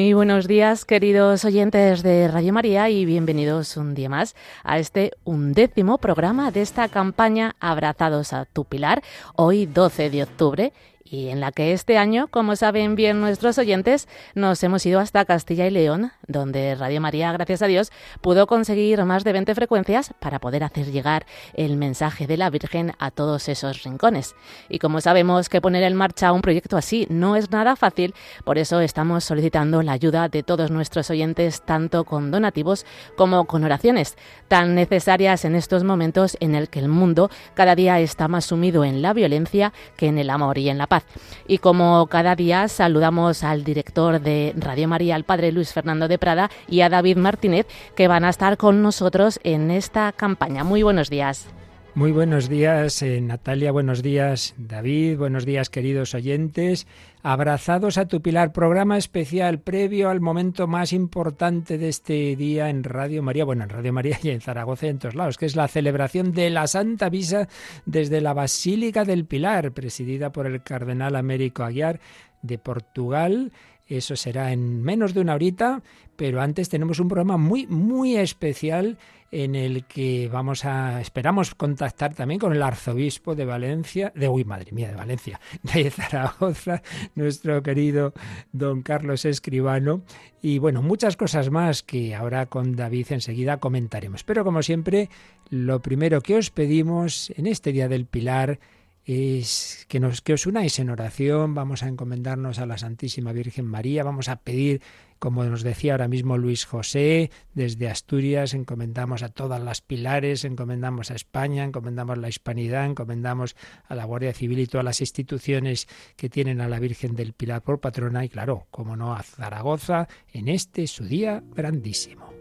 Muy buenos días, queridos oyentes de Radio María, y bienvenidos un día más a este undécimo programa de esta campaña Abrazados a tu Pilar, hoy 12 de octubre, y en la que este año, como saben bien nuestros oyentes, nos hemos ido hasta Castilla y León, donde Radio María, gracias a Dios, pudo conseguir más de 20 frecuencias para poder hacer llegar el mensaje de la Virgen a todos esos rincones. Y como sabemos que poner en marcha un proyecto así no es nada fácil, por eso estamos solicitando la ayuda de todos nuestros oyentes, tanto con donativos como con oraciones, tan necesarias en estos momentos en el que el mundo cada día está más sumido en la violencia que en el amor y en la paz. Y como cada día saludamos al director de Radio María, al padre Luis Fernando de Prada, y a David Martínez, que van a estar con nosotros en esta campaña. Muy buenos días. Muy buenos días, eh, Natalia, buenos días, David, buenos días, queridos oyentes. Abrazados a tu pilar, programa especial previo al momento más importante de este día en Radio María, bueno, en Radio María y en Zaragoza y en todos lados, que es la celebración de la Santa Misa desde la Basílica del Pilar, presidida por el cardenal Américo Aguiar de Portugal. Eso será en menos de una horita, pero antes tenemos un programa muy, muy especial en el que vamos a esperamos contactar también con el arzobispo de Valencia, de uy, madre mía, de Valencia, de Zaragoza, nuestro querido don Carlos Escribano. Y bueno, muchas cosas más que ahora con David enseguida comentaremos. Pero como siempre, lo primero que os pedimos en este día del Pilar es que, nos, que os unáis en oración, vamos a encomendarnos a la Santísima Virgen María, vamos a pedir, como nos decía ahora mismo Luis José, desde Asturias, encomendamos a todas las pilares, encomendamos a España, encomendamos la hispanidad, encomendamos a la Guardia Civil y todas las instituciones que tienen a la Virgen del Pilar por patrona y claro, como no, a Zaragoza en este su día grandísimo.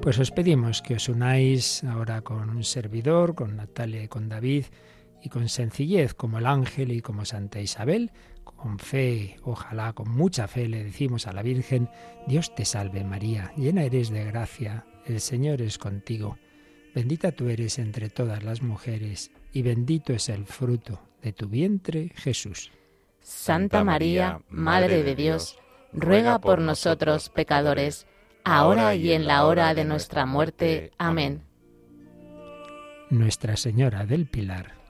Pues os pedimos que os unáis ahora con un servidor, con Natalia y con David, y con sencillez como el ángel y como Santa Isabel, con fe, ojalá con mucha fe le decimos a la Virgen, Dios te salve María, llena eres de gracia, el Señor es contigo, bendita tú eres entre todas las mujeres, y bendito es el fruto de tu vientre, Jesús. Santa María, Madre de Dios, ruega por nosotros pecadores, ahora y en la hora de nuestra muerte. Amén. Nuestra Señora del Pilar,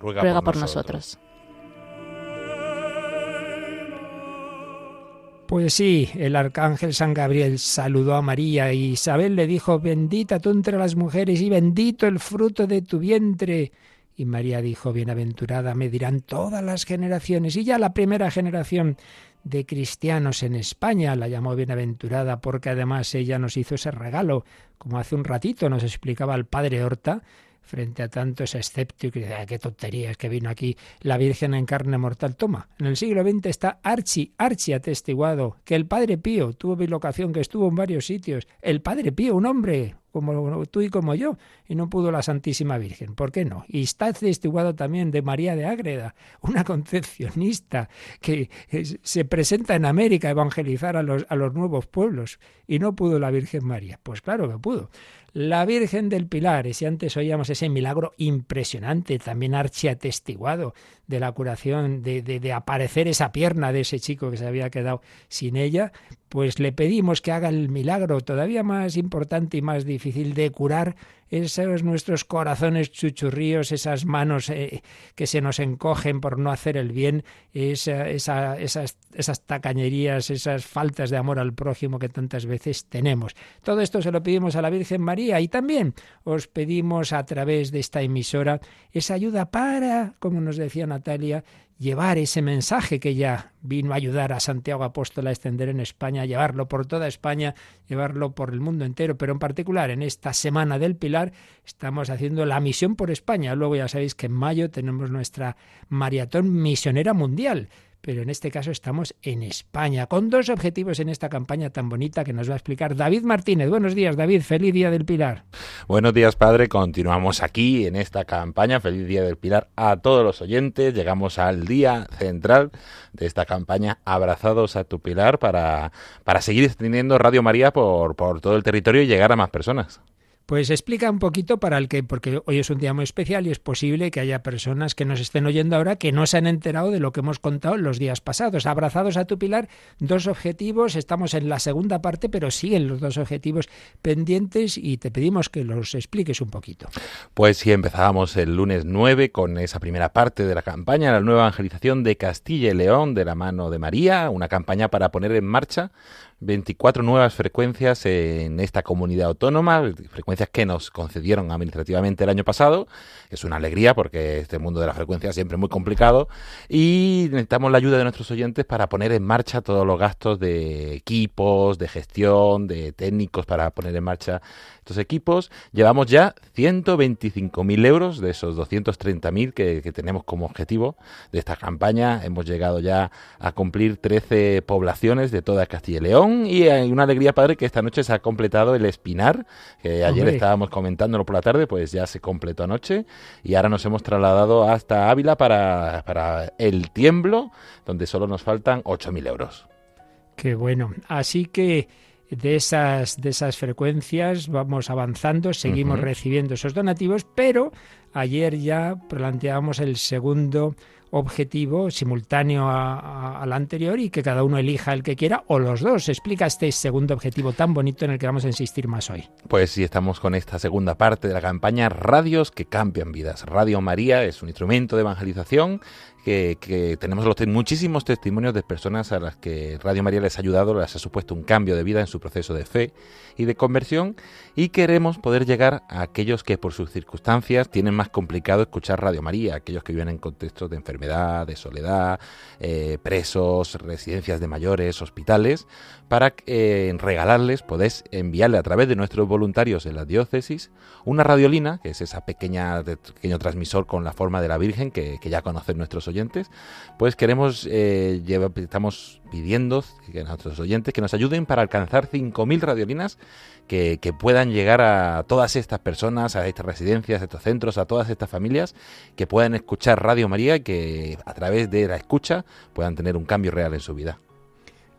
ruega, por, nosotros. Pues sí, el arcángel San Gabriel saludó a María y Isabel le dijo, bendita tú entre las mujeres y bendito el fruto de tu vientre. Y María dijo, bienaventurada me dirán todas las generaciones. Y ya la primera generación de cristianos en España. La llamó bienaventurada porque además ella nos hizo ese regalo, como hace un ratito nos explicaba el padre Horta, frente a tantos escépticos y decía, qué tonterías que vino aquí la Virgen en carne mortal. Toma, en el siglo XX está archi, archi atestiguado que el Padre Pío tuvo bilocación, que estuvo en varios sitios. El Padre Pío, un hombre como tú y como yo, y no pudo la Santísima Virgen. ¿Por qué no? Y está atestiguado también de María de Ágreda, una concepcionista que se presenta en América a evangelizar a los, a los nuevos pueblos, y no pudo la Virgen María. Pues claro que pudo. La Virgen del Pilar, y si antes oíamos ese milagro impresionante, también archiatestiguado de la curación, de, de, de, aparecer esa pierna de ese chico que se había quedado sin ella, pues le pedimos que haga el milagro todavía más importante y más difícil de curar esos nuestros corazones chuchurríos, esas manos eh, que se nos encogen por no hacer el bien, esa, esa, esas, esas tacañerías, esas faltas de amor al prójimo que tantas veces tenemos. Todo esto se lo pedimos a la Virgen María y también os pedimos a través de esta emisora esa ayuda para, como nos decía Natalia, llevar ese mensaje que ella vino a ayudar a Santiago Apóstol a extender en España, llevarlo por toda España, llevarlo por el mundo entero, pero en particular en esta Semana del Pilar estamos haciendo la misión por España. Luego ya sabéis que en mayo tenemos nuestra maratón misionera mundial pero en este caso estamos en España, con dos objetivos en esta campaña tan bonita que nos va a explicar David Martínez. Buenos días, David, feliz Día del Pilar. Buenos días, padre, continuamos aquí en esta campaña, feliz Día del Pilar a todos los oyentes, llegamos al día central de esta campaña, abrazados a tu Pilar, para, para seguir extendiendo Radio María por, por todo el territorio y llegar a más personas. Pues explica un poquito para el que, porque hoy es un día muy especial y es posible que haya personas que nos estén oyendo ahora que no se han enterado de lo que hemos contado los días pasados. Abrazados a tu pilar, dos objetivos, estamos en la segunda parte, pero siguen los dos objetivos pendientes y te pedimos que los expliques un poquito. Pues sí, empezábamos el lunes 9 con esa primera parte de la campaña, la nueva evangelización de Castilla y León de la mano de María, una campaña para poner en marcha 24 nuevas frecuencias en esta comunidad autónoma, frecuencias que nos concedieron administrativamente el año pasado. Es una alegría porque este mundo de la frecuencia siempre es muy complicado y necesitamos la ayuda de nuestros oyentes para poner en marcha todos los gastos de equipos, de gestión, de técnicos para poner en marcha estos equipos. Llevamos ya 125.000 euros de esos 230.000 que, que tenemos como objetivo de esta campaña. Hemos llegado ya a cumplir 13 poblaciones de toda Castilla y León y hay una alegría padre que esta noche se ha completado el Espinar, que ayer estábamos comentándolo por la tarde, pues ya se completó anoche y ahora nos hemos trasladado hasta Ávila para, para el Tiemblo, donde solo nos faltan 8.000 euros. Qué bueno. Así que de esas, de esas frecuencias vamos avanzando, seguimos recibiendo esos donativos, pero ayer ya planteamos el segundo objetivo simultáneo al anterior y que cada uno elija el que quiera o los dos. Explica este segundo objetivo tan bonito en el que vamos a insistir más hoy. Pues sí, estamos con esta segunda parte de la campaña Radios que cambian vidas. Radio María es un instrumento de evangelización que, tenemos los, muchísimos testimonios de personas a las que Radio María les ha ayudado, les ha supuesto un cambio de vida en su proceso de fe y de conversión y queremos poder llegar a aquellos que por sus circunstancias tienen más complicado escuchar Radio María, aquellos que viven en contextos de enfermedad, de soledad, eh, presos, residencias de mayores, hospitales, para eh, regalarles, podéis enviarle a través de nuestros voluntarios en la diócesis una radiolina, que es esa pequeña pequeño transmisor con la forma de la Virgen que, que ya conocen nuestros oyentes, pues queremos, eh, estamos pidiendo que nuestros oyentes que nos ayuden para alcanzar 5.000 radiolinas que, que, puedan llegar a todas estas personas, a estas residencias, a estos centros, a todas estas familias, que puedan escuchar Radio María y que a través de la escucha puedan tener un cambio real en su vida.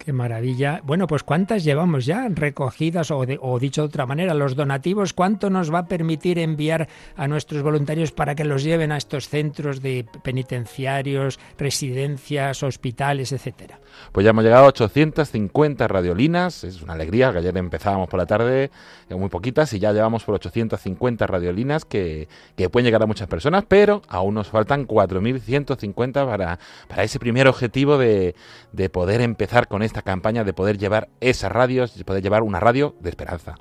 Qué maravilla. Bueno, pues ¿cuántas llevamos ya recogidas o, o, dicho de otra manera, los donativos? ¿Cuánto nos va a permitir enviar a nuestros voluntarios para que los lleven a estos centros de penitenciarios, residencias, hospitales, etcétera? Pues ya hemos llegado a 850 radiolinas. Es una alegría que ayer empezábamos por la tarde, muy poquitas, y ya llevamos por 850 radiolinas que, que pueden llegar a muchas personas, pero aún nos faltan 4.150 para, para ese primer objetivo de, de poder empezar con esta campaña de poder llevar esas radios, de poder llevar una radio de esperanza.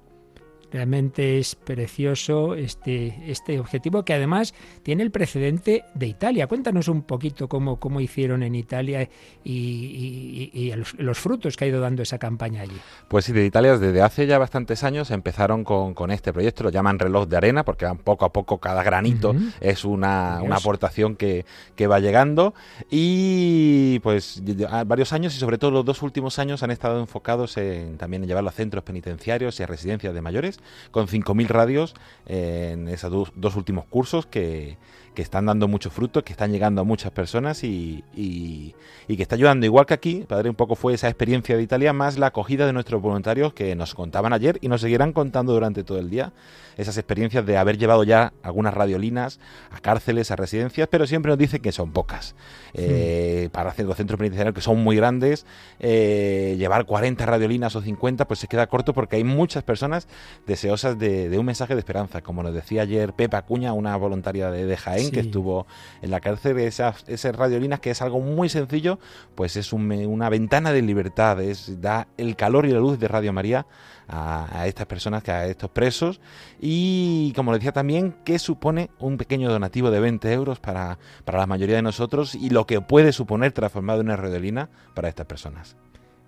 Realmente es precioso este, este objetivo que además tiene el precedente de Italia. Cuéntanos un poquito cómo, cómo hicieron en Italia y, los, frutos que ha ido dando esa campaña allí. Pues sí, de Italia desde hace ya bastantes años empezaron con, este proyecto, lo llaman reloj de arena porque poco a poco cada granito es una, aportación que, que, va llegando y pues varios años y sobre todo los dos últimos años han estado enfocados en también en llevarlo a centros penitenciarios y a residencias de mayores con 5.000 radios en esos dos, últimos cursos que, que, están dando mucho fruto, que están llegando a muchas personas y, y, que está ayudando. Igual que aquí, padre, un poco fue esa experiencia de Italia, más la acogida de nuestros voluntarios que nos contaban ayer y nos seguirán contando durante todo el día. Esas experiencias de haber llevado ya algunas radiolinas a cárceles, a residencias, pero siempre nos dicen que son pocas. Eh, para hacer los centros penitenciarios que son muy grandes, eh, llevar 40 radiolinas o 50 pues se queda corto porque hay muchas personas deseosas de, un mensaje de esperanza. Como nos decía ayer Pepa Acuña, una voluntaria de, Jaén que estuvo en la cárcel, esas, esas radiolinas que es algo muy sencillo, pues es una ventana de libertad, es da el calor y la luz de Radio María a, estas personas, a estos presos. Y como decía también, que supone un pequeño donativo de 20 euros para, para la mayoría de nosotros y lo que puede suponer transformado en una radiolina para estas personas.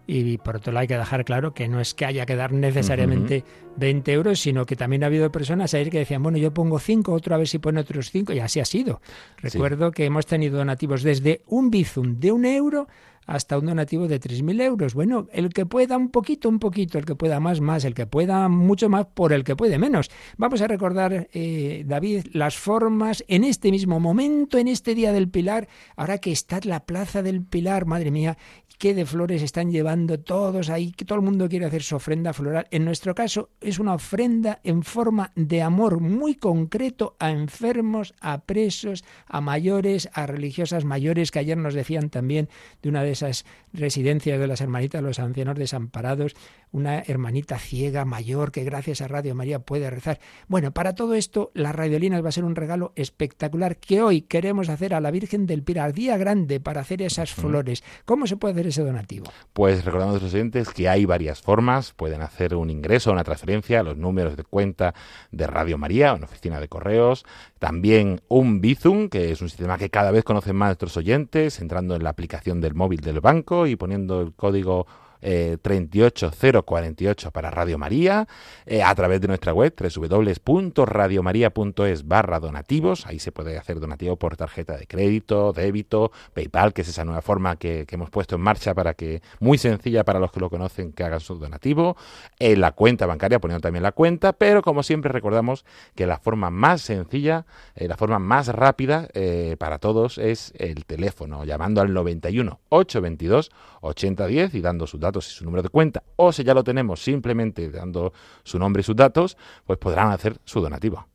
Y por otro lado hay que dejar claro que no es que haya que dar necesariamente 20 euros, sino que también ha habido personas ayer que decían, bueno, yo pongo 5, otro a ver si pone otros 5, y así ha sido. Recuerdo que hemos tenido donativos desde un bizum de un euro hasta un donativo de 3.000 euros. Bueno, el que pueda un poquito, un poquito, el que pueda más, más, el que pueda mucho más, por el que puede menos. Vamos a recordar, eh, David, las formas en este mismo momento, en este Día del Pilar, ahora que está la Plaza del Pilar, madre mía, qué de flores están llevando todos ahí, que todo el mundo quiere hacer su ofrenda floral. En nuestro caso es una ofrenda en forma de amor muy concreto a enfermos, a presos, a mayores, a religiosas mayores, que ayer nos decían también de una de esas residencias de las hermanitas, los ancianos desamparados, una hermanita ciega mayor que gracias a Radio María puede rezar. Bueno, para todo esto, las radiolinas va a ser un regalo espectacular que hoy queremos hacer a la Virgen del Pilar, día grande para hacer esas flores. ¿Cómo se puede hacer ese donativo? Pues recordamos a los oyentes que hay varias formas. Pueden hacer un ingreso, una transferencia a los números de cuenta de Radio María, una oficina de correos. También un Bizum, que es un sistema que cada vez conocen más nuestros oyentes, entrando en la aplicación del móvil del banco y poniendo el código eh, 38048 para Radio María, eh, a través de nuestra web www.radiomaria.es barra donativos. Ahí se puede hacer donativo por tarjeta de crédito, débito, PayPal, que es esa nueva forma que, hemos puesto en marcha para que, muy sencilla para los que lo conocen, que hagan su donativo. En la cuenta bancaria, poniendo también la cuenta, pero como siempre recordamos que la forma más sencilla, eh, la forma más rápida eh, para todos es el teléfono, llamando al 91 822 8010 y dando sus datos y su número de cuenta, o si ya lo tenemos simplemente dando su nombre y sus datos, pues podrán hacer su donativo.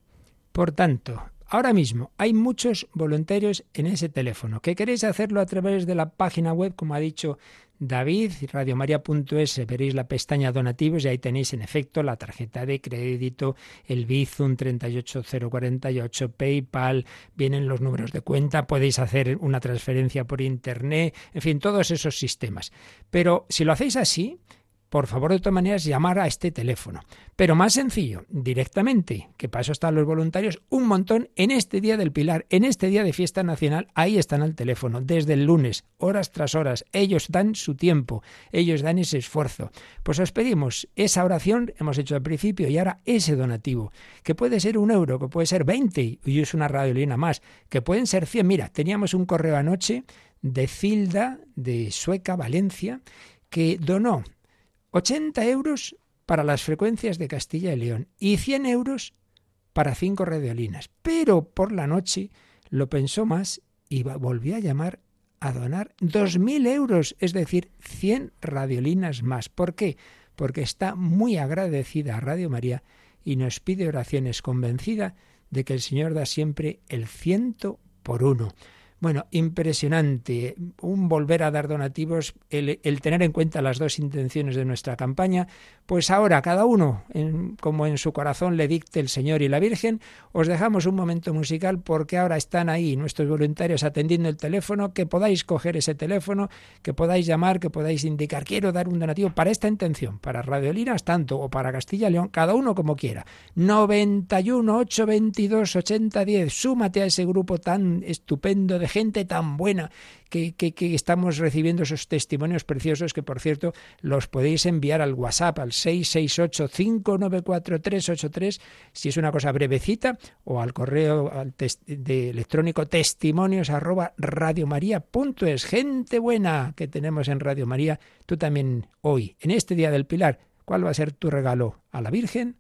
Por tanto, ahora mismo hay muchos voluntarios en ese teléfono. ¿Que queréis hacerlo a través de la página web, como ha dicho David, radiomaria.es, veréis la pestaña donativos y ahí tenéis en efecto la tarjeta de crédito, el Bizum 38048, PayPal, vienen los números de cuenta, podéis hacer una transferencia por internet, en fin, todos esos sistemas. Pero si lo hacéis así, por favor, de todas maneras, llamar a este teléfono. Pero más sencillo, directamente, que para eso están los voluntarios, un montón en este Día del Pilar, en este Día de Fiesta Nacional, ahí están al teléfono, desde el lunes, horas tras horas. Ellos dan su tiempo, ellos dan ese esfuerzo. Pues os pedimos esa oración, hemos hecho al principio, y ahora ese donativo, que puede ser un euro, que puede ser 20, y es una radiolina más, que pueden ser 100. Mira, teníamos un correo anoche de Cilda, de Sueca, Valencia, que donó 80 euros para las frecuencias de Castilla y León y 100 euros para cinco radiolinas. Pero por la noche lo pensó más y volvió a llamar a donar 2.000 euros, es decir, 100 radiolinas más. ¿Por qué? Porque está muy agradecida a Radio María y nos pide oraciones convencida de que el Señor da siempre el ciento por uno. Bueno, impresionante. Un volver a dar donativos, el, tener en cuenta las dos intenciones de nuestra campaña. Pues ahora, cada uno, como en su corazón le dicte el Señor y la Virgen, os dejamos un momento musical porque ahora están ahí nuestros voluntarios atendiendo el teléfono, que podáis coger ese teléfono, que podáis llamar, que podáis indicar, quiero dar un donativo para esta intención, para Radiolinas tanto o para Castilla León, cada uno como quiera. 91 822 8010, súmate a ese grupo tan estupendo de gente tan buena que, estamos recibiendo esos testimonios preciosos que, por cierto, los podéis enviar al WhatsApp al 668-594-383 si es una cosa brevecita o al correo de electrónico testimonios arroba radiomaria.es. Gente buena que tenemos en Radio María, tú también hoy, en este Día del Pilar, ¿cuál va a ser tu regalo a la Virgen?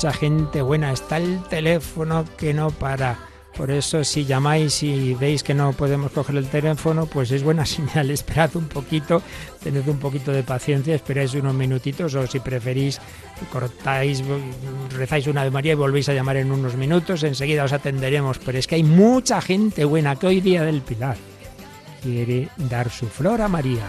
Mucha gente buena. Está el teléfono que no para. Por eso si llamáis y veis que no podemos coger el teléfono, pues es buena señal. Esperad un poquito, tened un poquito de paciencia, esperáis unos minutitos o si preferís cortáis, rezáis una de María y volvéis a llamar en unos minutos, enseguida os atenderemos. Pero es que hay mucha gente buena que hoy día del Pilar quiere dar su flor a María.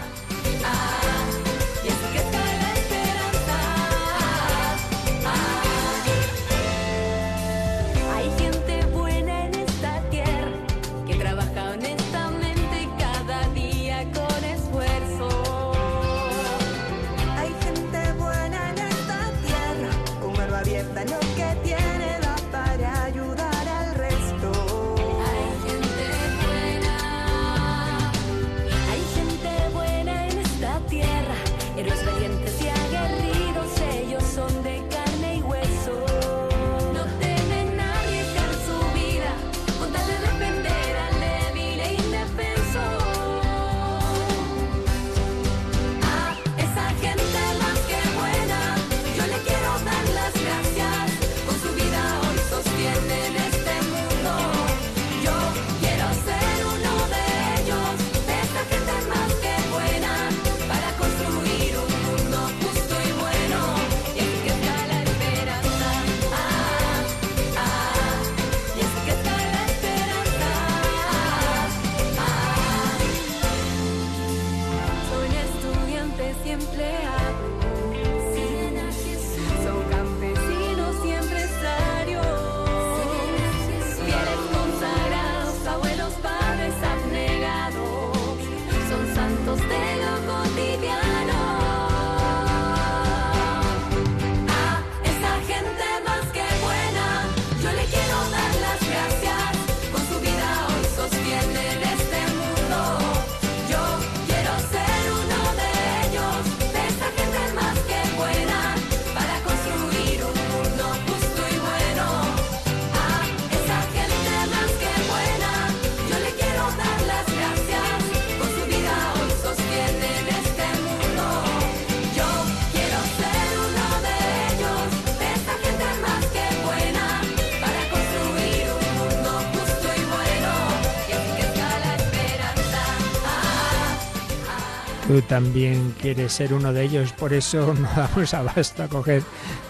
Tú también quieres ser uno de ellos, por eso no damos abasto a coger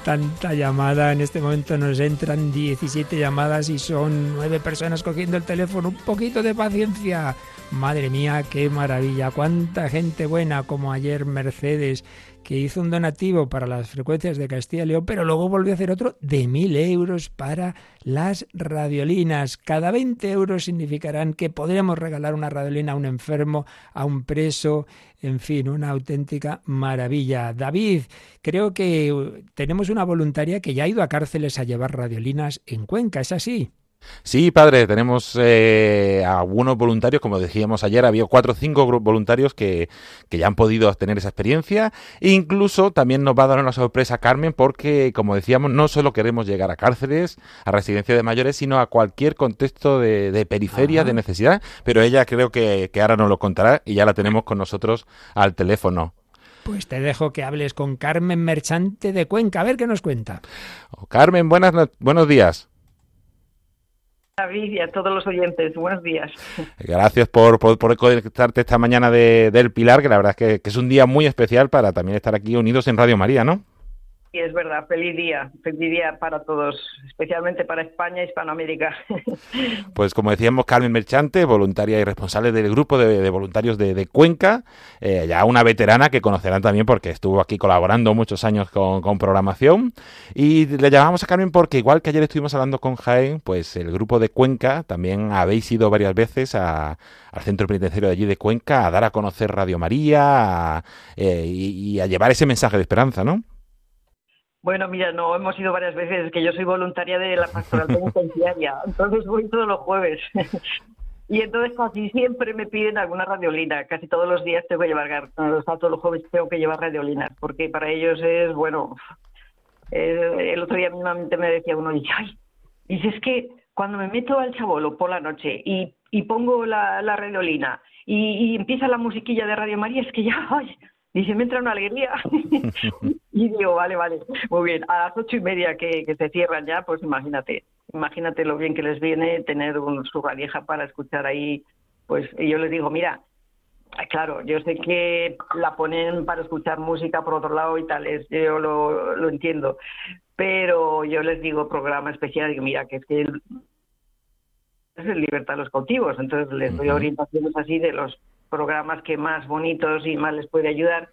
tanta llamada. En este momento nos entran 17 llamadas y son nueve personas cogiendo el teléfono. Un poquito de paciencia. Madre mía, qué maravilla. Cuánta gente buena como ayer Mercedes que hizo un donativo para las frecuencias de Castilla y León, pero luego volvió a hacer otro de mil euros para las radiolinas. Cada 20 euros significarán que podremos regalar una radiolina a un enfermo, a un preso, en fin, una auténtica maravilla. David, creo que tenemos una voluntaria que ya ha ido a cárceles a llevar radiolinas en Cuenca, ¿es así? Sí, padre, tenemos eh, algunos voluntarios, como decíamos ayer, había cuatro o cinco voluntarios que, que, ya han podido tener esa experiencia. E incluso también nos va a dar una sorpresa Carmen, porque, como decíamos, no solo queremos llegar a cárceles, a residencias de mayores, sino a cualquier contexto de, periferia, de necesidad. Pero ella creo que, que ahora nos lo contará y ya la tenemos con nosotros al teléfono. Pues te dejo que hables con Carmen Merchante de Cuenca, a ver qué nos cuenta. Oh, Carmen, buenas, buenos días. David y a todos los oyentes, buenos días. Gracias por, conectarte esta mañana de, del Pilar, que la verdad es que, es un día muy especial para también estar aquí unidos en Radio María, ¿no? Sí, es verdad, feliz día, feliz día para todos, especialmente para España e Hispanoamérica. Pues como decíamos, Carmen Merchante, voluntaria y responsable del grupo de, voluntarios de, Cuenca, eh, ya una veterana que conocerán también porque estuvo aquí colaborando muchos años con, programación. Y le llamamos a Carmen porque igual que ayer estuvimos hablando con Jaén, pues el grupo de Cuenca también habéis ido varias veces al centro penitenciario de allí de Cuenca a dar a conocer Radio María eh, y a llevar ese mensaje de esperanza, ¿no? Bueno, mira, no hemos ido varias veces, que yo soy voluntaria de la pastoral penitenciaria, entonces voy todos los jueves. y entonces casi siempre me piden alguna radiolina, casi todos los días tengo que llevar, todos los jueves tengo que llevar radiolinas, porque para ellos es, bueno, eh, el otro día mismamente me decía uno, y ay, dice, es que cuando me meto al chabolo por la noche y, y pongo la, la radiolina y, y, empieza la musiquilla de Radio María, es que ya, ay, Dice, me entra una alegría. y digo, vale, vale, muy bien. A las ocho y media que, que se cierran ya, pues imagínate, imagínate lo bien que les viene tener un, su radieja para escuchar ahí. Pues y yo les digo, mira, claro, yo sé que la ponen para escuchar música por otro lado y tal, es, yo lo, lo entiendo, pero yo les digo programa especial, digo, mira, que es que es el libertad de los cautivos, entonces les doy orientaciones así de los programas que más bonitos y más les puede ayudar.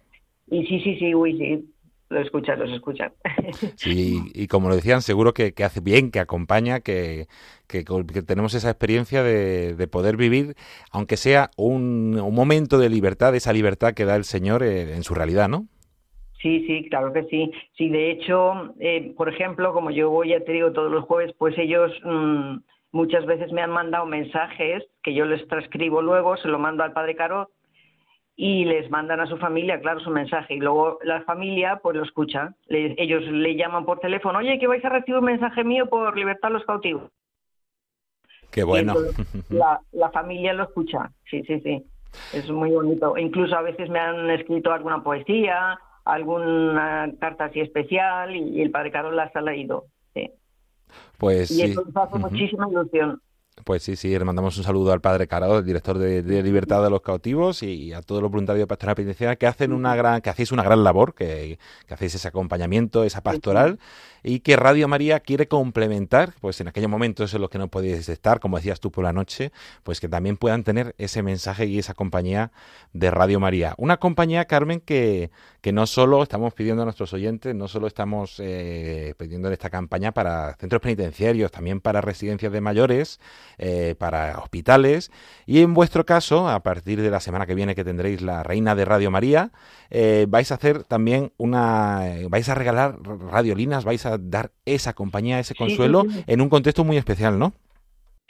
Y sí, sí, sí, uy, sí, lo escuchan, los escuchan. Sí, y como lo decían, seguro que, hace bien, que acompaña, que, que, tenemos esa experiencia de, de poder vivir, aunque sea un, un, momento de libertad, esa libertad que da el Señor eh, en su realidad, ¿no? Sí, sí, claro que sí. Sí, de hecho, eh, por ejemplo, como yo voy, ya te digo, todos los jueves, pues ellos mmm, muchas veces me han mandado mensajes que yo les transcribo luego, se lo mando al padre Caro y les mandan a su familia, claro, su mensaje. Y luego la familia pues lo escucha. ellos le llaman por teléfono, oye, que vais a recibir un mensaje mío por libertad a los cautivos. Qué bueno. La, la familia lo escucha, sí, sí, sí. Es muy bonito. Incluso a veces me han escrito alguna poesía, alguna carta así especial y, el padre Carlos las ha leído. Sí. Pues y eso nos hace muchísima ilusión. Pues sí, sí, le mandamos un saludo al padre Caro, el director de, Libertad de los Cautivos, y a todos los voluntarios de Pastoral Penitenciaria que hacen una gran, que hacéis una gran labor, que, que hacéis ese acompañamiento, esa pastoral, y que Radio María quiere complementar, pues en aquellos momentos en los que no podéis estar, como decías tú por la noche, pues que también puedan tener ese mensaje y esa compañía de Radio María. Una compañía, Carmen, que, que no solo estamos pidiendo a nuestros oyentes, no solo estamos eh, pidiendo en esta campaña para centros penitenciarios, también para residencias de mayores, eh, para hospitales, y en vuestro caso, a partir de la semana que viene que tendréis la Reina de Radio María, eh, vais a hacer también una, vais a regalar radiolinas, vais a dar esa compañía, ese consuelo en un contexto muy especial, ¿no?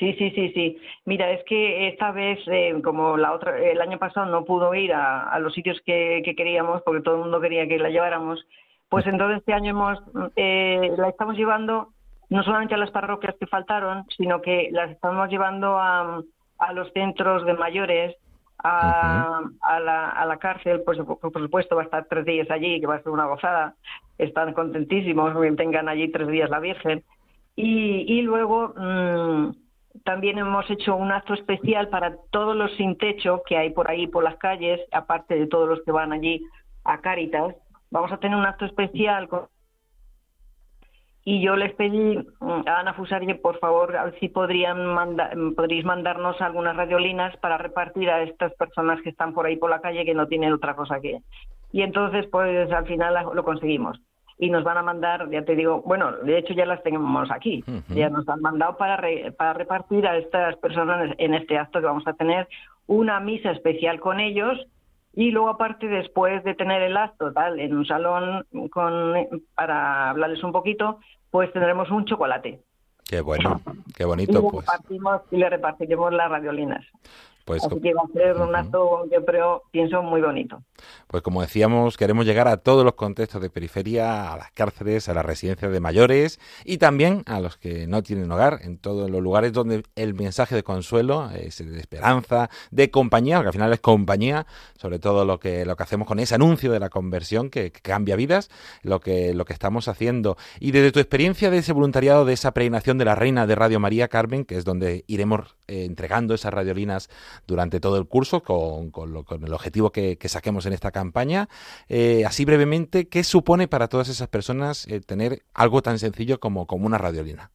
Sí, sí, sí, sí. Mira, es que esta vez, eh, como la otra, el año pasado no pudo ir a, los sitios que, queríamos, porque todo el mundo quería que la lleváramos, pues entonces este año hemos, eh, la estamos llevando no solamente a las parroquias que faltaron, sino que las estamos llevando a, a los centros de mayores, a, a, la, a la cárcel, pues por supuesto va a estar tres días allí, que va a ser una gozada. Están contentísimos tengan allí tres días la Virgen. Y, y luego mmm, también hemos hecho un acto especial para todos los sin techo que hay por ahí, por las calles, aparte de todos los que van allí a Cáritas. Vamos a tener un acto especial y yo les pedí mm, a Ana Fusari por favor si podrían mm, podríais mandarnos algunas radiolinas para repartir a estas personas que están por ahí por la calle que no tienen otra cosa que y entonces pues al final lo conseguimos y nos van a mandar ya te digo bueno de hecho ya las tenemos aquí. Ya nos han mandado para para repartir a estas personas en este acto que vamos a tener una misa especial con ellos y luego aparte después de tener el acto tal en un salón con para hablarles un poquito pues tendremos un chocolate. Qué bueno qué bonito y pues. y le repartiremos las radiolinas pues, Así que va a ser un acto, yo creo, pienso, muy bonito. Pues como decíamos, queremos llegar a todos los contextos de periferia, a las cárceles, a las residencias de mayores y también a los que no tienen hogar, en todos los lugares donde el mensaje de consuelo, de esperanza, de compañía, que al final es compañía, sobre todo lo que, lo que hacemos con ese anuncio de la conversión que, cambia vidas, lo que, lo que estamos haciendo. Y desde tu experiencia de ese voluntariado, de esa peregrinación de la Reina de Radio María Carmen, que es donde iremos eh, entregando esas radiolinas durante todo el curso con, con, el objetivo que, saquemos en esta campaña. Eh, así brevemente, ¿qué supone para todas esas personas eh, tener algo tan sencillo como, como una radiolina?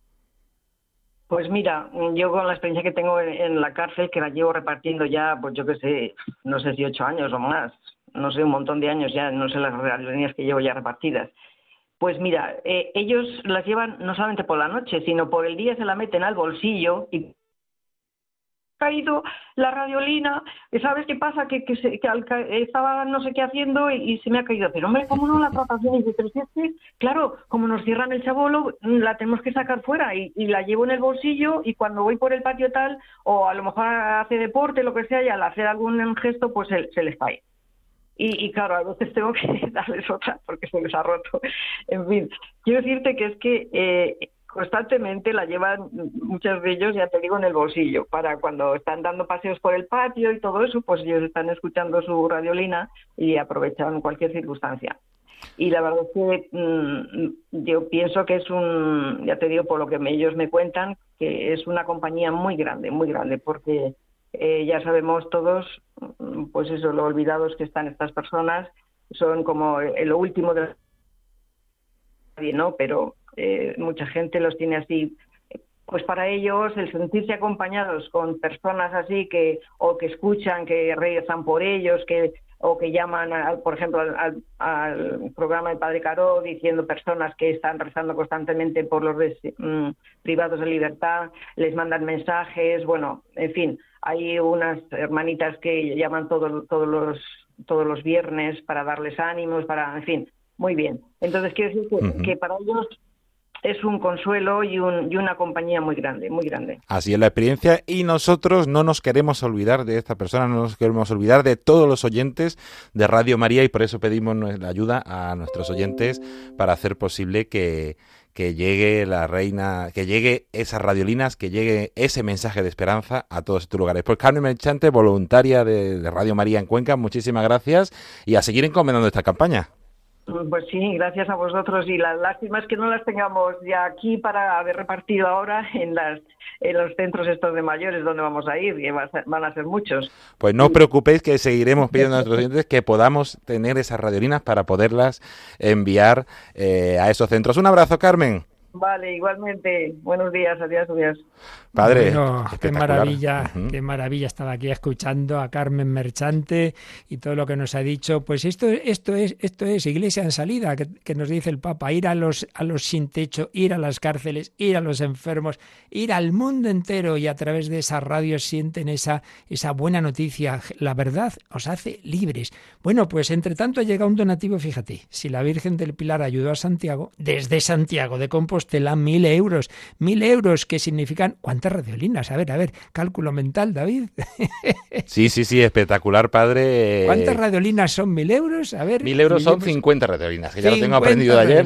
Pues mira, yo con la experiencia que tengo en, la cárcel, que la llevo repartiendo ya, pues yo qué sé, no sé si ocho años o más, no sé, un montón de años ya, no sé las radiolinas que llevo ya repartidas. Pues mira, eh, ellos las llevan no solamente por la noche, sino por el día se la meten al bolsillo y caído la radiolina, ¿sabes qué pasa? Que, que, se, que estaba no sé qué haciendo y, se me ha caído. Pero hombre, ¿cómo no la tratación? Y dice, pero si es que, claro, como nos cierran el chabolo, la tenemos que sacar fuera y, la llevo en el bolsillo y cuando voy por el patio tal, o a lo mejor hace deporte, lo que sea, y al hacer algún gesto, pues se, se les cae. Y, y, claro, a veces tengo que darles otra porque se les ha roto. En fin, quiero decirte que es que eh, constantemente la llevan muchos de ellos, ya te digo, en el bolsillo, para cuando están dando paseos por el patio y todo eso, pues ellos están escuchando su radiolina y aprovechan cualquier circunstancia. Y la verdad es que mm, yo pienso que es un, ya te digo, por lo que ellos me cuentan, que es una compañía muy grande, muy grande, porque eh, ya sabemos todos, mm, pues eso, lo olvidados que están estas personas, son como lo último de nadie, ¿no? Pero eh, mucha gente los tiene así. Pues para ellos el sentirse acompañados con personas así que o que escuchan, que rezan por ellos, que o que llaman, por ejemplo, al, programa del Padre Caro diciendo personas que están rezando constantemente por los mm, privados de libertad, les mandan mensajes, bueno, en fin, hay unas hermanitas que llaman todos todos los todos los viernes para darles ánimos, para, en fin, muy bien. Entonces quiero decir que para ellos es un consuelo y, una compañía muy grande, muy grande. Así es la experiencia y nosotros no nos queremos olvidar de esta persona, no nos queremos olvidar de todos los oyentes de Radio María y por eso pedimos la ayuda a nuestros oyentes para hacer posible que, llegue la reina, que llegue esas radiolinas, que llegue ese mensaje de esperanza a todos estos lugares. Pues Carmen Merchante, voluntaria de, de Radio María en Cuenca, muchísimas gracias y a seguir encomendando esta campaña. Pues sí, gracias a vosotros y la lástima es que no las tengamos ya aquí para haber repartido ahora en las en los centros estos de mayores donde vamos a ir, que van a ser muchos. Pues no os preocupéis que seguiremos pidiendo a nuestros clientes que podamos tener esas radiolinas para poderlas enviar eh, a esos centros. Un abrazo, Carmen. Vale, igualmente. Buenos días, adiós, adiós. Padre, qué maravilla, qué maravilla estar aquí escuchando a Carmen Merchante y todo lo que nos ha dicho. Pues esto, esto es, esto es Iglesia en salida, que, nos dice el Papa, ir a los, a los sin techo, ir a las cárceles, ir a los enfermos, ir al mundo entero y a través de esa radio sienten esa, esa buena noticia. La verdad os hace libres. Bueno, pues entre tanto llega un donativo, fíjate, si la Virgen del Pilar ayudó a Santiago, desde Santiago de Compostela, mil euros, mil euros que significan, radiolinas? A ver, a ver, cálculo mental, David. sí, sí, sí, espectacular, padre. ¿Cuántas radiolinas son mil euros? A ver. Mil euros son 50 radiolinas, que ya lo tengo aprendido de ayer.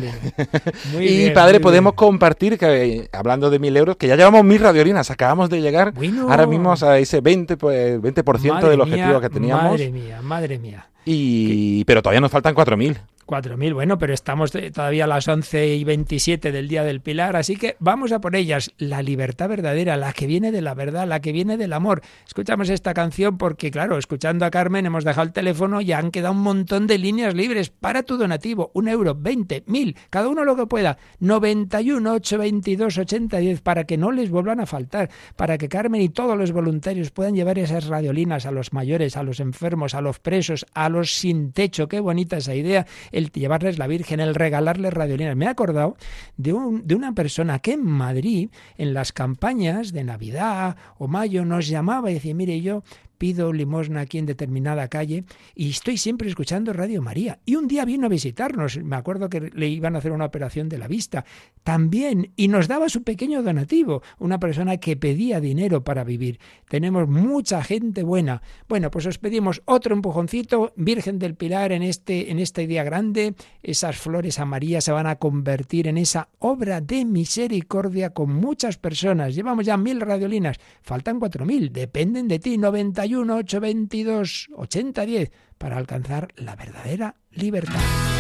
y padre, podemos compartir, que hablando de mil euros, que ya llevamos mil radiolinas, acabamos de llegar ahora mismo a ese 20%, pues, 20 del objetivo que teníamos. Madre mía, madre mía. Y, pero todavía nos faltan 4.000. 4.000, bueno, pero estamos todavía a las 11 y 27 del Día del Pilar, así que vamos a por ellas. La libertad verdadera, la que viene de la verdad, la que viene del amor. Escuchamos esta canción porque, claro, escuchando a Carmen hemos dejado el teléfono y han quedado un montón de líneas libres para tu donativo. Un euro, 20, mil, cada uno lo que pueda. 91, 822, 80, para que no les vuelvan a faltar, para que Carmen y todos los voluntarios puedan llevar esas radiolinas a los mayores, a los enfermos, a los presos, a los sin techo. Qué bonita esa idea el llevarles la Virgen, el regalarles radiolinas. Me he acordado de, un, de una persona que en Madrid, en las campañas de Navidad o Mayo, nos llamaba y decía, mire, yo pido limosna aquí en determinada calle y estoy siempre escuchando Radio María. Y un día vino a visitarnos, me acuerdo que le iban a hacer una operación de la vista, también, y nos daba su pequeño donativo, una persona que pedía dinero para vivir. Tenemos mucha gente buena. Bueno, pues os pedimos otro empujoncito, Virgen del Pilar, en, este, en esta idea grande, esas flores amarillas se van a convertir en esa obra de misericordia con muchas personas. Llevamos ya mil radiolinas, faltan cuatro mil, dependen de ti, 90 91 822 8010 para alcanzar la verdadera libertad.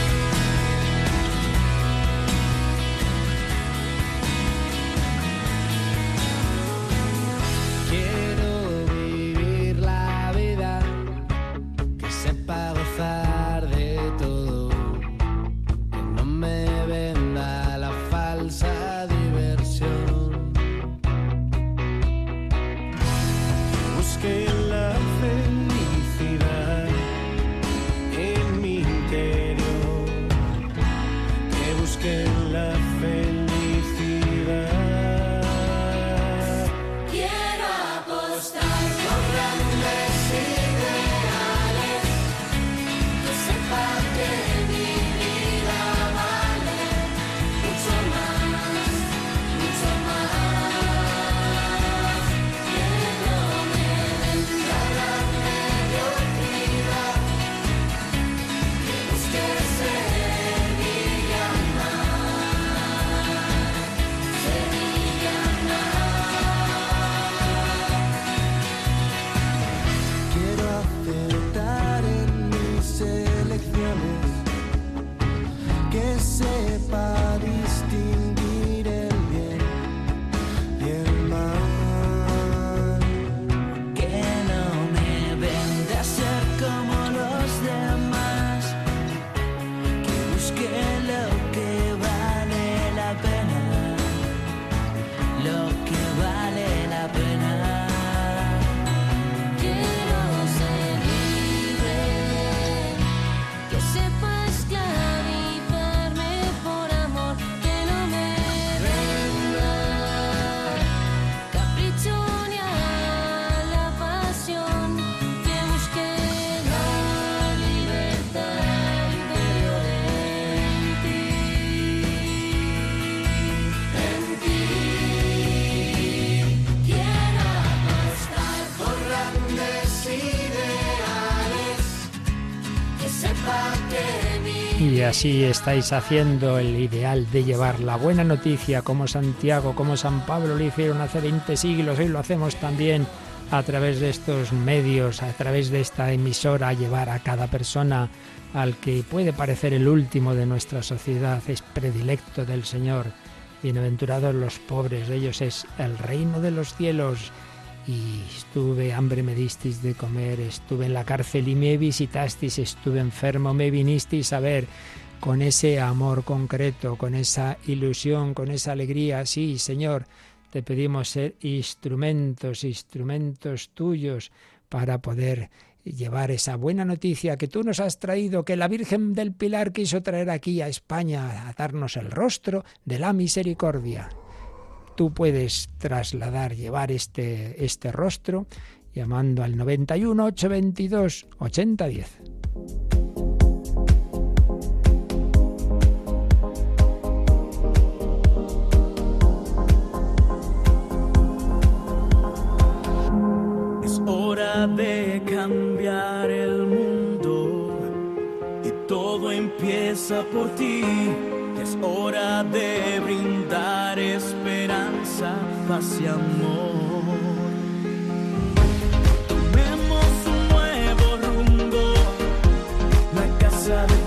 Así estáis haciendo el ideal de llevar la buena noticia como Santiago, como San Pablo lo hicieron hace 20 siglos, hoy lo hacemos también a través de estos medios, a través de esta emisora, llevar a cada persona al que puede parecer el último de nuestra sociedad, es predilecto del Señor. Bienaventurados los pobres, de ellos es el reino de los cielos y estuve, hambre me disteis de comer, estuve en la cárcel y me visitasteis, estuve enfermo, me vinisteis a ver, con ese amor concreto, con esa ilusión, con esa alegría, sí, Señor, te pedimos ser instrumentos, instrumentos tuyos para poder llevar esa buena noticia que tú nos has traído, que la Virgen del Pilar quiso traer aquí a España, a darnos el rostro de la misericordia tú puedes trasladar, llevar este, este rostro llamando al 91 822 8010. De cambiar el mundo y todo empieza por ti. Es hora de brindar esperanza paz y amor. Tomemos un nuevo rumbo, la casa de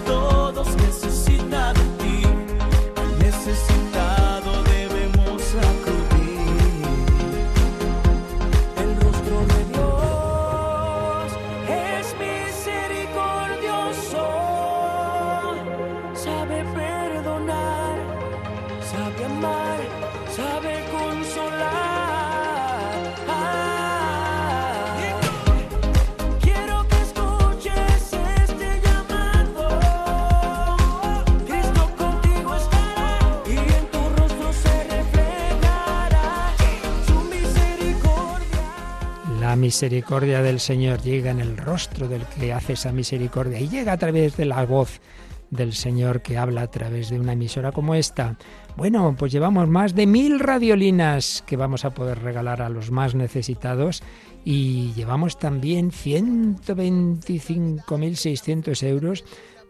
misericordia del Señor llega en el rostro del que hace esa misericordia y llega a través de la voz del Señor que habla a través de una emisora como esta. Bueno, pues llevamos más de mil radiolinas que vamos a poder regalar a los más necesitados y llevamos también 125.600 euros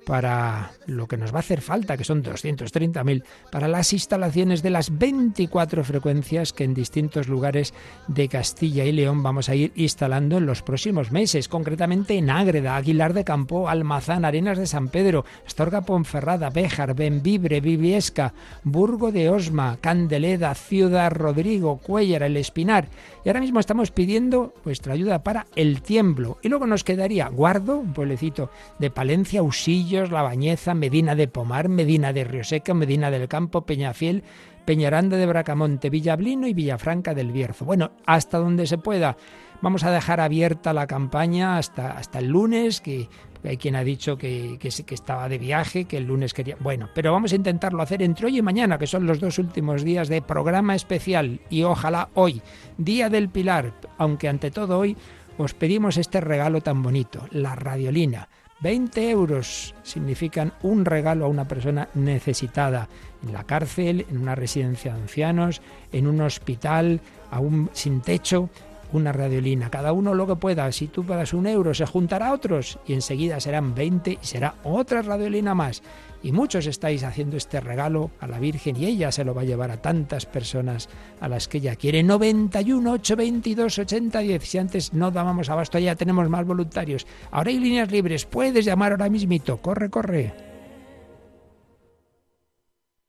para lo que nos va a hacer falta, que son 230.000, para las instalaciones de las 24 frecuencias que en distintos lugares de Castilla y León vamos a ir instalando en los próximos meses, concretamente en Ágreda, Aguilar de Campo, Almazán, Arenas de San Pedro, Astorga Ponferrada, Béjar, Benvibre, Viviesca, Burgo de Osma, Candeleda, Ciudad Rodrigo, Cuellar, El Espinar. Y ahora mismo estamos pidiendo vuestra ayuda para El Tiemblo. Y luego nos quedaría Guardo, un pueblecito de Palencia, Usillo, la Bañeza, Medina de Pomar, Medina de Rioseca, Medina del Campo, Peñafiel, Peñaranda de Bracamonte, Villablino y Villafranca del Bierzo. Bueno, hasta donde se pueda. Vamos a dejar abierta la campaña hasta, hasta el lunes, que hay quien ha dicho que, que, que, estaba de viaje, que el lunes quería... Bueno, pero vamos a intentarlo hacer entre hoy y mañana, que son los dos últimos días de programa especial. Y ojalá hoy, Día del Pilar, aunque ante todo hoy os pedimos este regalo tan bonito, la radiolina 20 euros significan un regalo a una persona necesitada en la cárcel, en una residencia de ancianos, en un hospital, aún sin techo, una radiolina. Cada uno lo que pueda. Si tú pagas un euro, se juntará otros y enseguida serán 20 y será otra radiolina más y muchos estáis haciendo este regalo a la Virgen y ella se lo va a llevar a tantas personas a las que ella quiere. 91 822 8010. Si antes no dábamos abasto, ya tenemos más voluntarios. Ahora hay líneas libres. Puedes llamar ahora mismito. Corre, corre.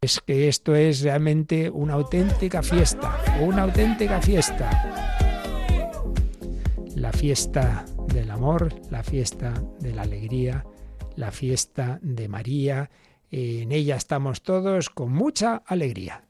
Es que esto es realmente una auténtica fiesta, una auténtica fiesta. La fiesta del amor, la fiesta de la alegría, la fiesta de María. En ella estamos todos con mucha alegría.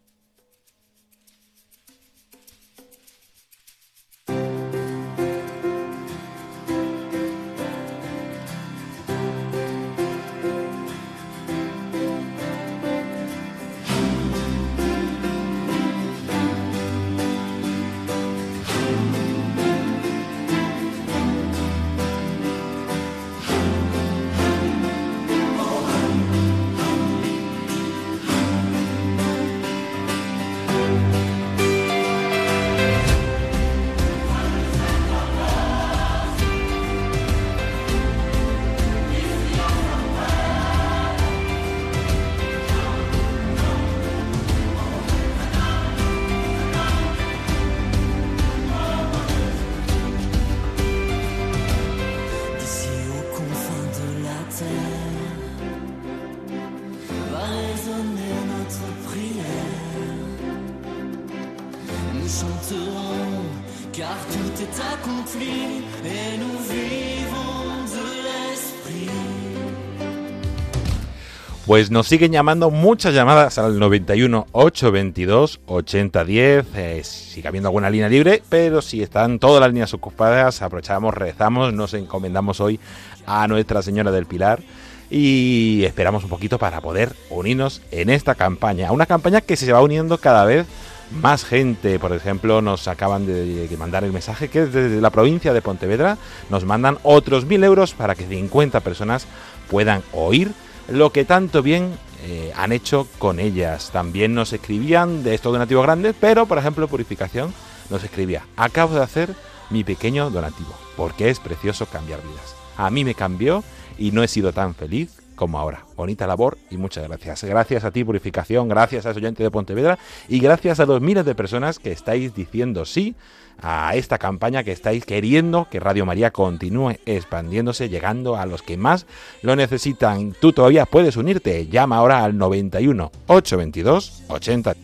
Pues nos siguen llamando muchas llamadas al 91 822 8010. Eh, sigue habiendo alguna línea libre, pero si están todas las líneas ocupadas, aprovechamos, rezamos, nos encomendamos hoy a Nuestra Señora del Pilar y esperamos un poquito para poder unirnos en esta campaña. Una campaña que se va uniendo cada vez más gente. Por ejemplo, nos acaban de, mandar el mensaje que desde la provincia de Pontevedra nos mandan otros mil euros para que 50 personas puedan oír lo que tanto bien eh, han hecho con ellas. También nos escribían de estos donativos grandes, pero por ejemplo Purificación nos escribía, acabo de hacer mi pequeño donativo, porque es precioso cambiar vidas. A mí me cambió y no he sido tan feliz como ahora. Bonita labor y muchas gracias. Gracias a ti Purificación, gracias a ese oyente de Pontevedra y gracias a los miles de personas que estáis diciendo sí a esta campaña que estáis queriendo que Radio María continúe expandiéndose, llegando a los que más lo necesitan. Tú todavía puedes unirte. Llama ahora al 91 822 80.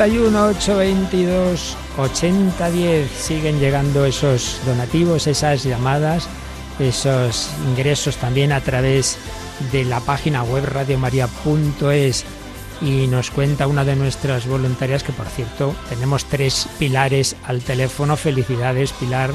91 822 8010 siguen llegando esos donativos, esas llamadas, esos ingresos también a través de la página web radiomaria.es y nos cuenta una de nuestras voluntarias que por cierto tenemos tres pilares al teléfono, felicidades Pilar.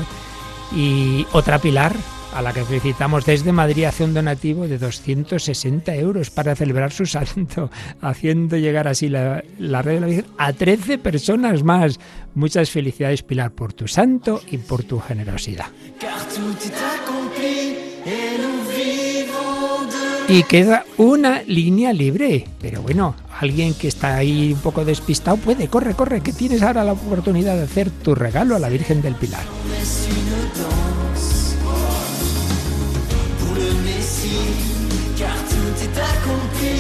Y otra Pilar a la que felicitamos desde Madrid hace un donativo de 260 euros para celebrar su santo, haciendo llegar así la, la red de la Virgen a 13 personas más. Muchas felicidades Pilar por tu santo y por tu generosidad. Y queda una línea libre. Pero bueno, alguien que está ahí un poco despistado puede, corre, corre, que tienes ahora la oportunidad de hacer tu regalo a la Virgen del Pilar. Le Messie, car tout est accompli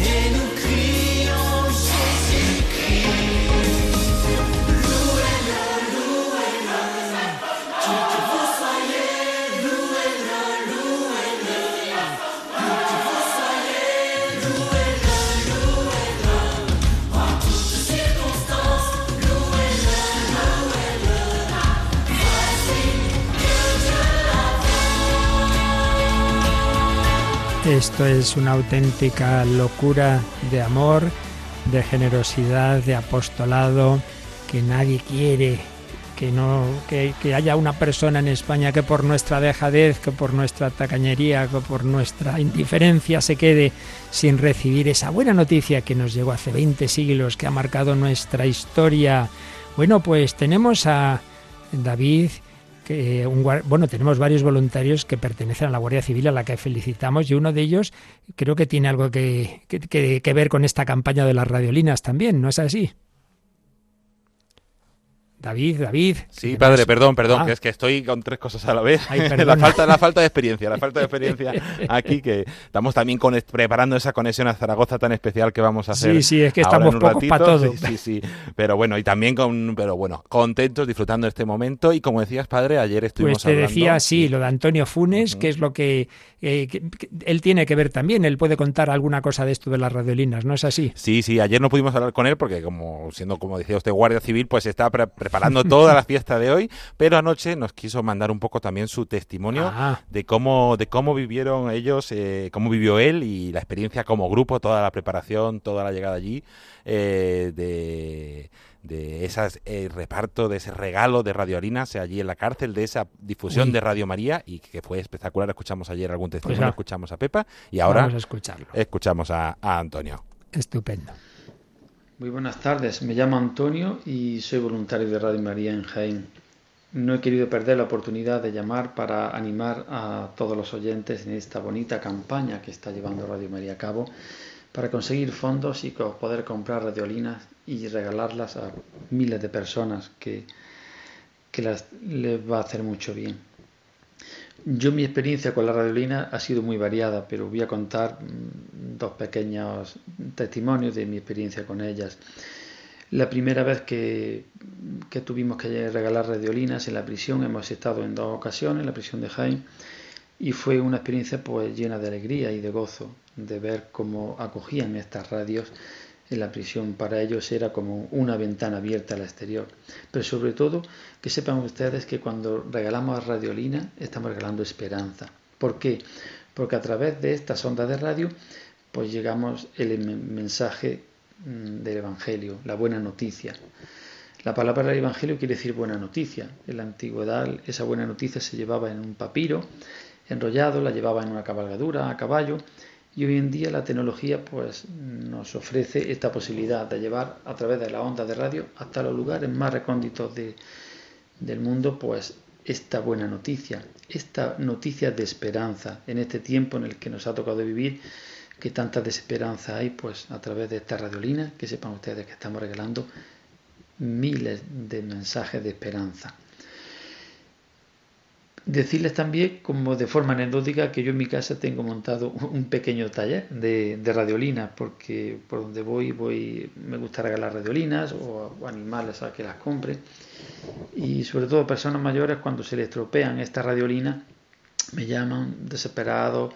et nous Esto es una auténtica locura de amor, de generosidad, de apostolado, que nadie quiere que no que, que haya una persona en España que por nuestra dejadez, que por nuestra tacañería, que por nuestra indiferencia se quede sin recibir esa buena noticia que nos llegó hace 20 siglos, que ha marcado nuestra historia. Bueno, pues tenemos a David que un guar- bueno, tenemos varios voluntarios que pertenecen a la Guardia Civil a la que felicitamos y uno de ellos creo que tiene algo que, que- que- que ver con esta campaña de las radiolinas también, ¿no es así? David, David. Sí, padre, perdón, perdón, ah. que es que estoy con tres cosas a la vez. la, falta, la falta de experiencia, la falta de experiencia aquí, que estamos también con, preparando esa conexión a Zaragoza tan especial que vamos a hacer. Sí, sí, es que estamos pocos para todo. Sí, sí, Pero bueno, y también con, pero bueno, contentos, disfrutando de este momento. Y como decías, padre, ayer estuvimos pues te decía, sí, lo de Antonio Funes, que es lo que, eh, él tiene que ver también. Él puede contar alguna cosa de esto de las radiolinas, ¿no es así? Sí, sí, ayer no pudimos hablar con él porque, como siendo, como decía usted, guardia civil, pues está preparando toda la fiesta de hoy, pero anoche nos quiso mandar un poco también su testimonio ah. de cómo de cómo vivieron ellos, eh, cómo vivió él y la experiencia como grupo, toda la preparación, toda la llegada allí eh, de de ese eh, reparto, de ese regalo de Radio sea allí en la cárcel, de esa difusión de Radio María y que fue espectacular. Escuchamos ayer algún pues testimonio, escuchamos a Pepa y ahora escuchamos a Antonio. Estupendo. Muy buenas tardes, me llamo Antonio y soy voluntario de Radio María en Jaén. No he querido perder la oportunidad de llamar para animar a todos los oyentes en esta bonita campaña que está llevando Radio María a cabo para conseguir fondos y poder comprar radiolinas y regalarlas a miles de personas que, que las, les va a hacer mucho bien. Yo mi experiencia con la radiolina ha sido muy variada, pero voy a contar mm, dos pequeños testimonios de mi experiencia con ellas. La primera vez que, que tuvimos que regalar radiolinas en la prisión, hemos estado en dos ocasiones en la prisión de Jaén, y fue una experiencia pues llena de alegría y de gozo de ver cómo acogían estas radios en la prisión. Para ellos era como una ventana abierta al exterior. Pero sobre todo, que sepan ustedes que cuando regalamos radiolina, estamos regalando esperanza. ¿Por qué? Porque a través de estas ondas de radio, pues llegamos el mensaje mm, del Evangelio, la buena noticia. La palabra del Evangelio quiere decir buena noticia. En la antigüedad esa buena noticia se llevaba en un papiro enrollado, la llevaba en una cabalgadura a caballo y hoy en día la tecnología pues, nos ofrece esta posibilidad de llevar a través de la onda de radio hasta los lugares más recónditos del mundo pues esta buena noticia, esta noticia de esperanza en este tiempo en el que nos ha tocado vivir, que tanta desesperanza hay, pues a través de esta radiolina, que sepan ustedes que estamos regalando miles de mensajes de esperanza. Decirles también, como de forma anecdótica, que yo en mi casa tengo montado un pequeño taller de, de radiolinas, porque por donde voy, voy, me gusta regalar radiolinas o, animales a que las compre. Y sobre todo personas mayores, cuando se les estropean estas radiolinas, me llaman desesperados.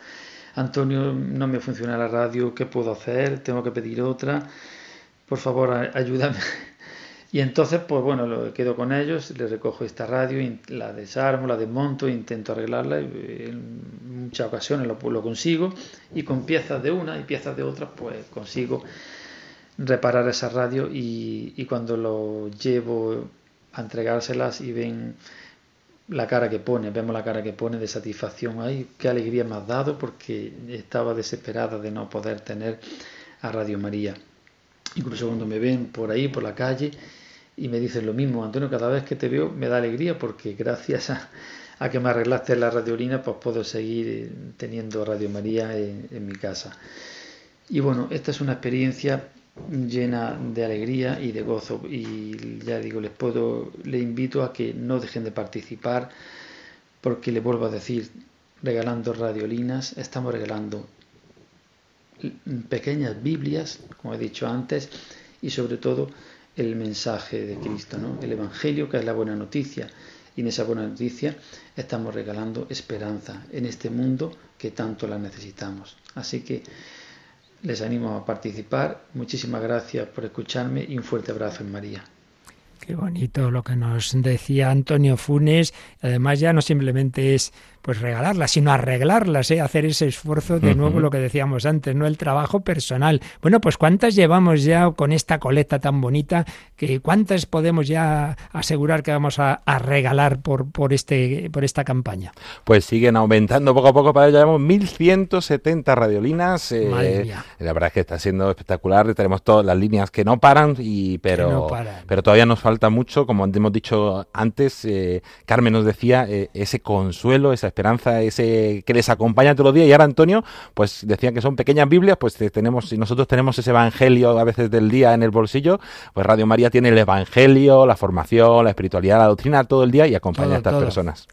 Antonio, no me funciona la radio, ¿qué puedo hacer? Tengo que pedir otra. Por favor, ayúdame y entonces, pues bueno, lo quedo con ellos, les recojo esta radio, la desarmo, la desmonto, intento arreglarla, y en muchas ocasiones lo, lo consigo, y con piezas de una y piezas de otra, pues consigo reparar esa radio y, y cuando lo llevo a entregárselas y ven la cara que pone, vemos la cara que pone de satisfacción, ay, qué alegría me has dado porque estaba desesperada de no poder tener a Radio María. Incluso cuando me ven por ahí, por la calle, y me dicen lo mismo, Antonio, cada vez que te veo me da alegría porque gracias a, que me arreglaste la radiolina, pues puedo seguir teniendo Radio María en, mi casa. Y bueno, esta es una experiencia llena de alegría y de gozo y ya digo, les puedo, les invito a que no dejen de participar porque le vuelvo a decir, regalando radiolinas, estamos regalando pequeñas Biblias, como he dicho antes, y sobre todo el mensaje de Cristo, ¿no? el Evangelio, que es la buena noticia. Y en esa buena noticia estamos regalando esperanza en este mundo que tanto la necesitamos. Así que les animo a participar. Muchísimas gracias por escucharme y un fuerte abrazo en María. Qué bonito lo que nos decía Antonio Funes. Además ya no simplemente es pues regalarlas, sino arreglarlas, ¿eh? hacer ese esfuerzo, de nuevo lo que decíamos antes, no el trabajo personal. Bueno, pues ¿cuántas llevamos ya con esta coleta tan bonita? que ¿Cuántas podemos ya asegurar que vamos a, regalar por, por, este, por esta campaña? Pues siguen aumentando poco a poco, para ello llevamos 1.170 radiolinas. Eh, la verdad es que está siendo espectacular, tenemos todas las líneas que no paran, y, pero, pero todavía nos falta falta mucho, como hemos dicho antes, eh, Carmen nos decía, eh, ese consuelo, esa esperanza, ese que les acompaña todos los días. Y ahora Antonio, pues decían que son pequeñas Biblias, pues tenemos, si nosotros tenemos ese Evangelio a veces del día en el bolsillo, pues Radio María tiene el Evangelio, la formación, la espiritualidad, la doctrina todo el día y acompaña a estas personas.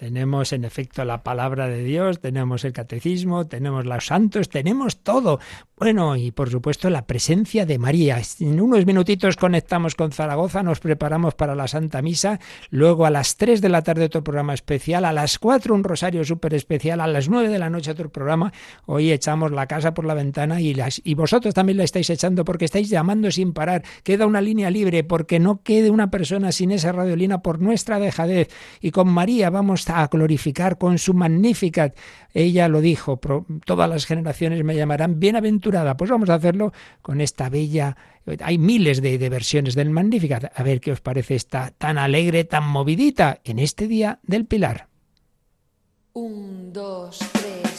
Tenemos en efecto la palabra de Dios, tenemos el catecismo, tenemos los santos, tenemos todo. Bueno, y por supuesto la presencia de María. En unos minutitos conectamos con Zaragoza, nos preparamos para la Santa Misa, luego a las 3 de la tarde otro programa especial, a las 4 un rosario súper especial, a las 9 de la noche otro programa. Hoy echamos la casa por la ventana y, las, y vosotros también la estáis echando porque estáis llamando sin parar. Queda una línea libre porque no quede una persona sin esa radiolina por nuestra dejadez. Y con María vamos a glorificar con su Magnificat. Ella lo dijo, todas las generaciones me llamarán bienaventurada. Pues vamos a hacerlo con esta bella... Hay miles de, de versiones del Magnificat. A ver qué os parece esta tan alegre, tan movidita en este día del Pilar. Un, dos, tres,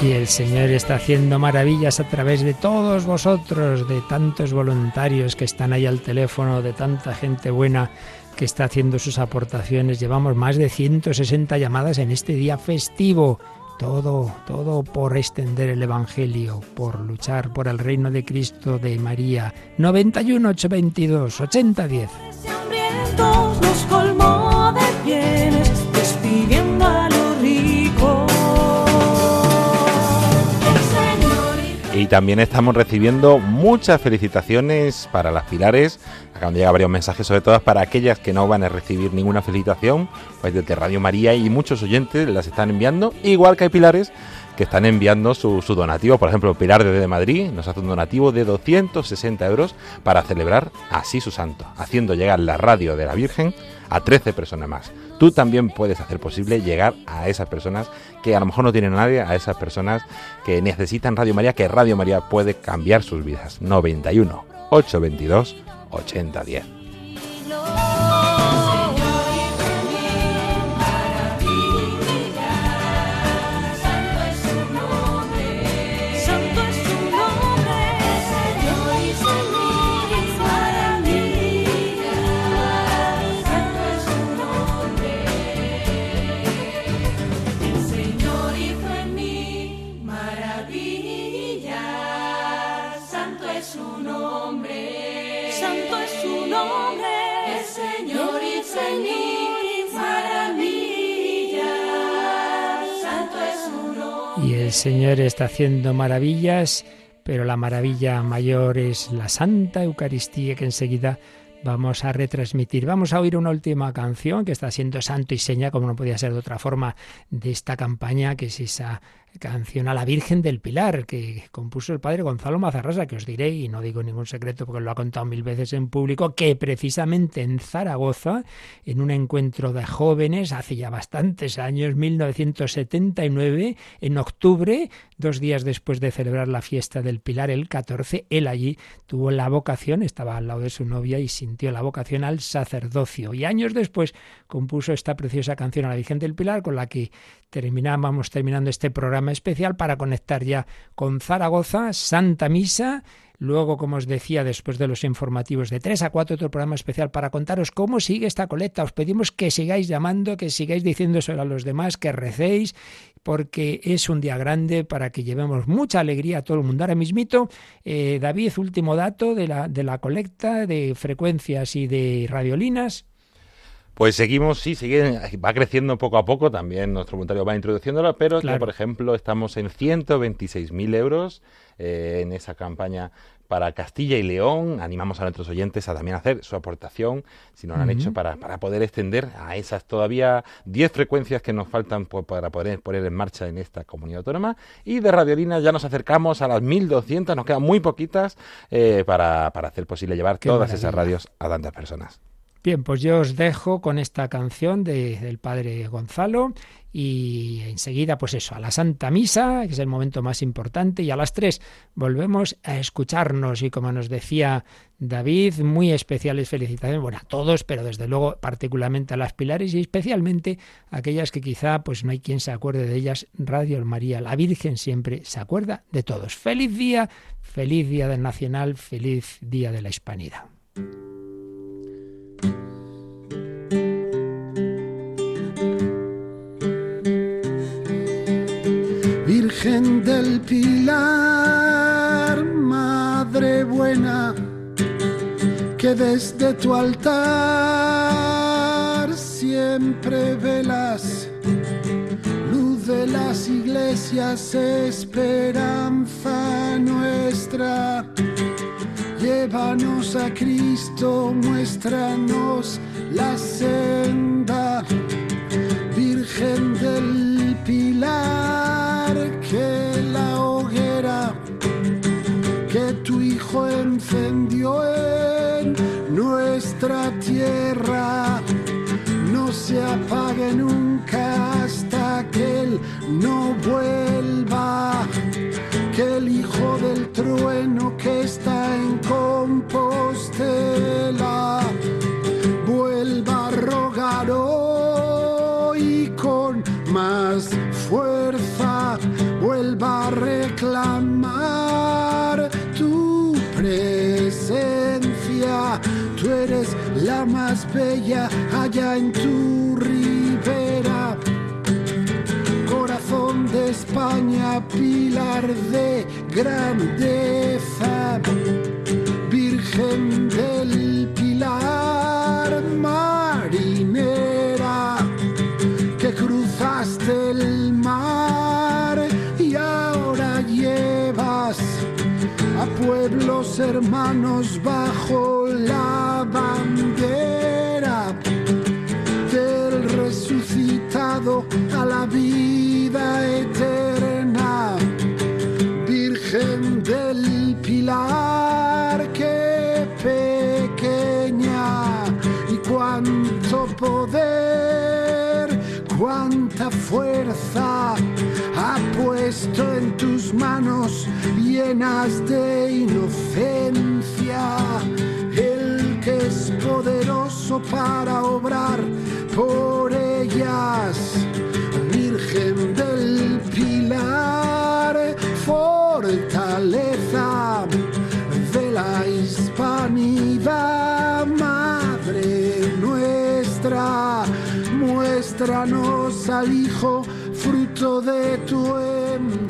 sí. el Señor está haciendo maravillas a través de todos vosotros, de tantos voluntarios que están ahí al teléfono, de tanta gente buena que está haciendo sus aportaciones. Llevamos más de 160 llamadas en este día festivo. Todo, todo por extender el Evangelio, por luchar por el reino de Cristo de María. 91 822 8010. Nos colmó de despidiendo a Y también estamos recibiendo muchas felicitaciones para las pilares. Acaban de llegar varios mensajes, sobre todo para aquellas que no van a recibir ninguna felicitación, pues desde Radio María y muchos oyentes las están enviando, igual que hay pilares que están enviando su, donativo. Por ejemplo, Pilar desde Madrid nos hace un donativo de 260 euros para celebrar así su santo, haciendo llegar la radio de la Virgen a 13 personas más tú también puedes hacer posible llegar a esas personas que a lo mejor no tienen a nadie, a esas personas que necesitan Radio María, que Radio María puede cambiar sus vidas. 91 822 8010. El Señor está haciendo maravillas, pero la maravilla mayor es la Santa Eucaristía que enseguida vamos a retransmitir. Vamos a oír una última canción que está siendo santo y seña, como no podía ser de otra forma, de esta campaña, que es esa canción a la Virgen del Pilar, que compuso el padre Gonzalo Mazarrasa, que os diré, y no digo ningún secreto porque lo ha contado mil veces en público, que precisamente en Zaragoza, en un encuentro de jóvenes, hace ya bastantes años, 1979, en octubre, dos días después de celebrar la fiesta del Pilar, el 14, él allí tuvo la vocación, estaba al lado de su novia y la vocación al sacerdocio. Y años después compuso esta preciosa canción a la Virgen del Pilar, con la que terminábamos terminando este programa especial para conectar ya con Zaragoza, Santa Misa, Luego, como os decía, después de los informativos de 3 a 4, otro programa especial para contaros cómo sigue esta colecta. Os pedimos que sigáis llamando, que sigáis diciendo eso a los demás, que recéis, porque es un día grande para que llevemos mucha alegría a todo el mundo. Ahora mismito, eh, David, último dato de la, de la colecta de frecuencias y de radiolinas. Pues seguimos, sí, sigue, va creciendo poco a poco, también nuestro voluntario va introduciéndolo, pero por ejemplo, estamos en 126.000 euros eh, en esa campaña para Castilla y León. Animamos a nuestros oyentes a también hacer su aportación, si no lo han hecho, para, para, poder extender a esas todavía 10 frecuencias que nos faltan para poder poner en marcha en esta comunidad autónoma. Y de Radiolina ya nos acercamos a las 1.200, nos quedan muy poquitas eh, para, para, hacer posible llevar todas esas radios a tantas personas. Bien, pues yo os dejo con esta canción de, del padre Gonzalo y enseguida, pues eso, a la Santa Misa, que es el momento más importante, y a las tres volvemos a escucharnos y como nos decía David, muy especiales felicitaciones, bueno, a todos, pero desde luego particularmente a las pilares y especialmente a aquellas que quizá pues no hay quien se acuerde de ellas, Radio María, la Virgen siempre se acuerda de todos. Feliz día, feliz día del Nacional, feliz día de la Hispanidad. Virgen del Pilar, Madre buena, que desde tu altar siempre velas, luz de las iglesias, esperanza nuestra. Llévanos a Cristo, muéstranos la senda, Virgen del Pilar, Hijo encendió en nuestra tierra. No se apague nunca hasta que Él no vuelva. Que el hijo del trueno que está en Compostela vuelva a rogar hoy con más fuerza, más bella allá en tu ribera. De España, pilar de grandeza, Virgen del Pilar, marinera, que cruzaste el mar y ahora llevas a pueblos hermanos bajo la llenas de inocencia. El que es poderoso para obrar por ellas del pilar, fortaleza de la hispanidad, Madre nuestra, muéstranos al Hijo, fruto de tu entrega.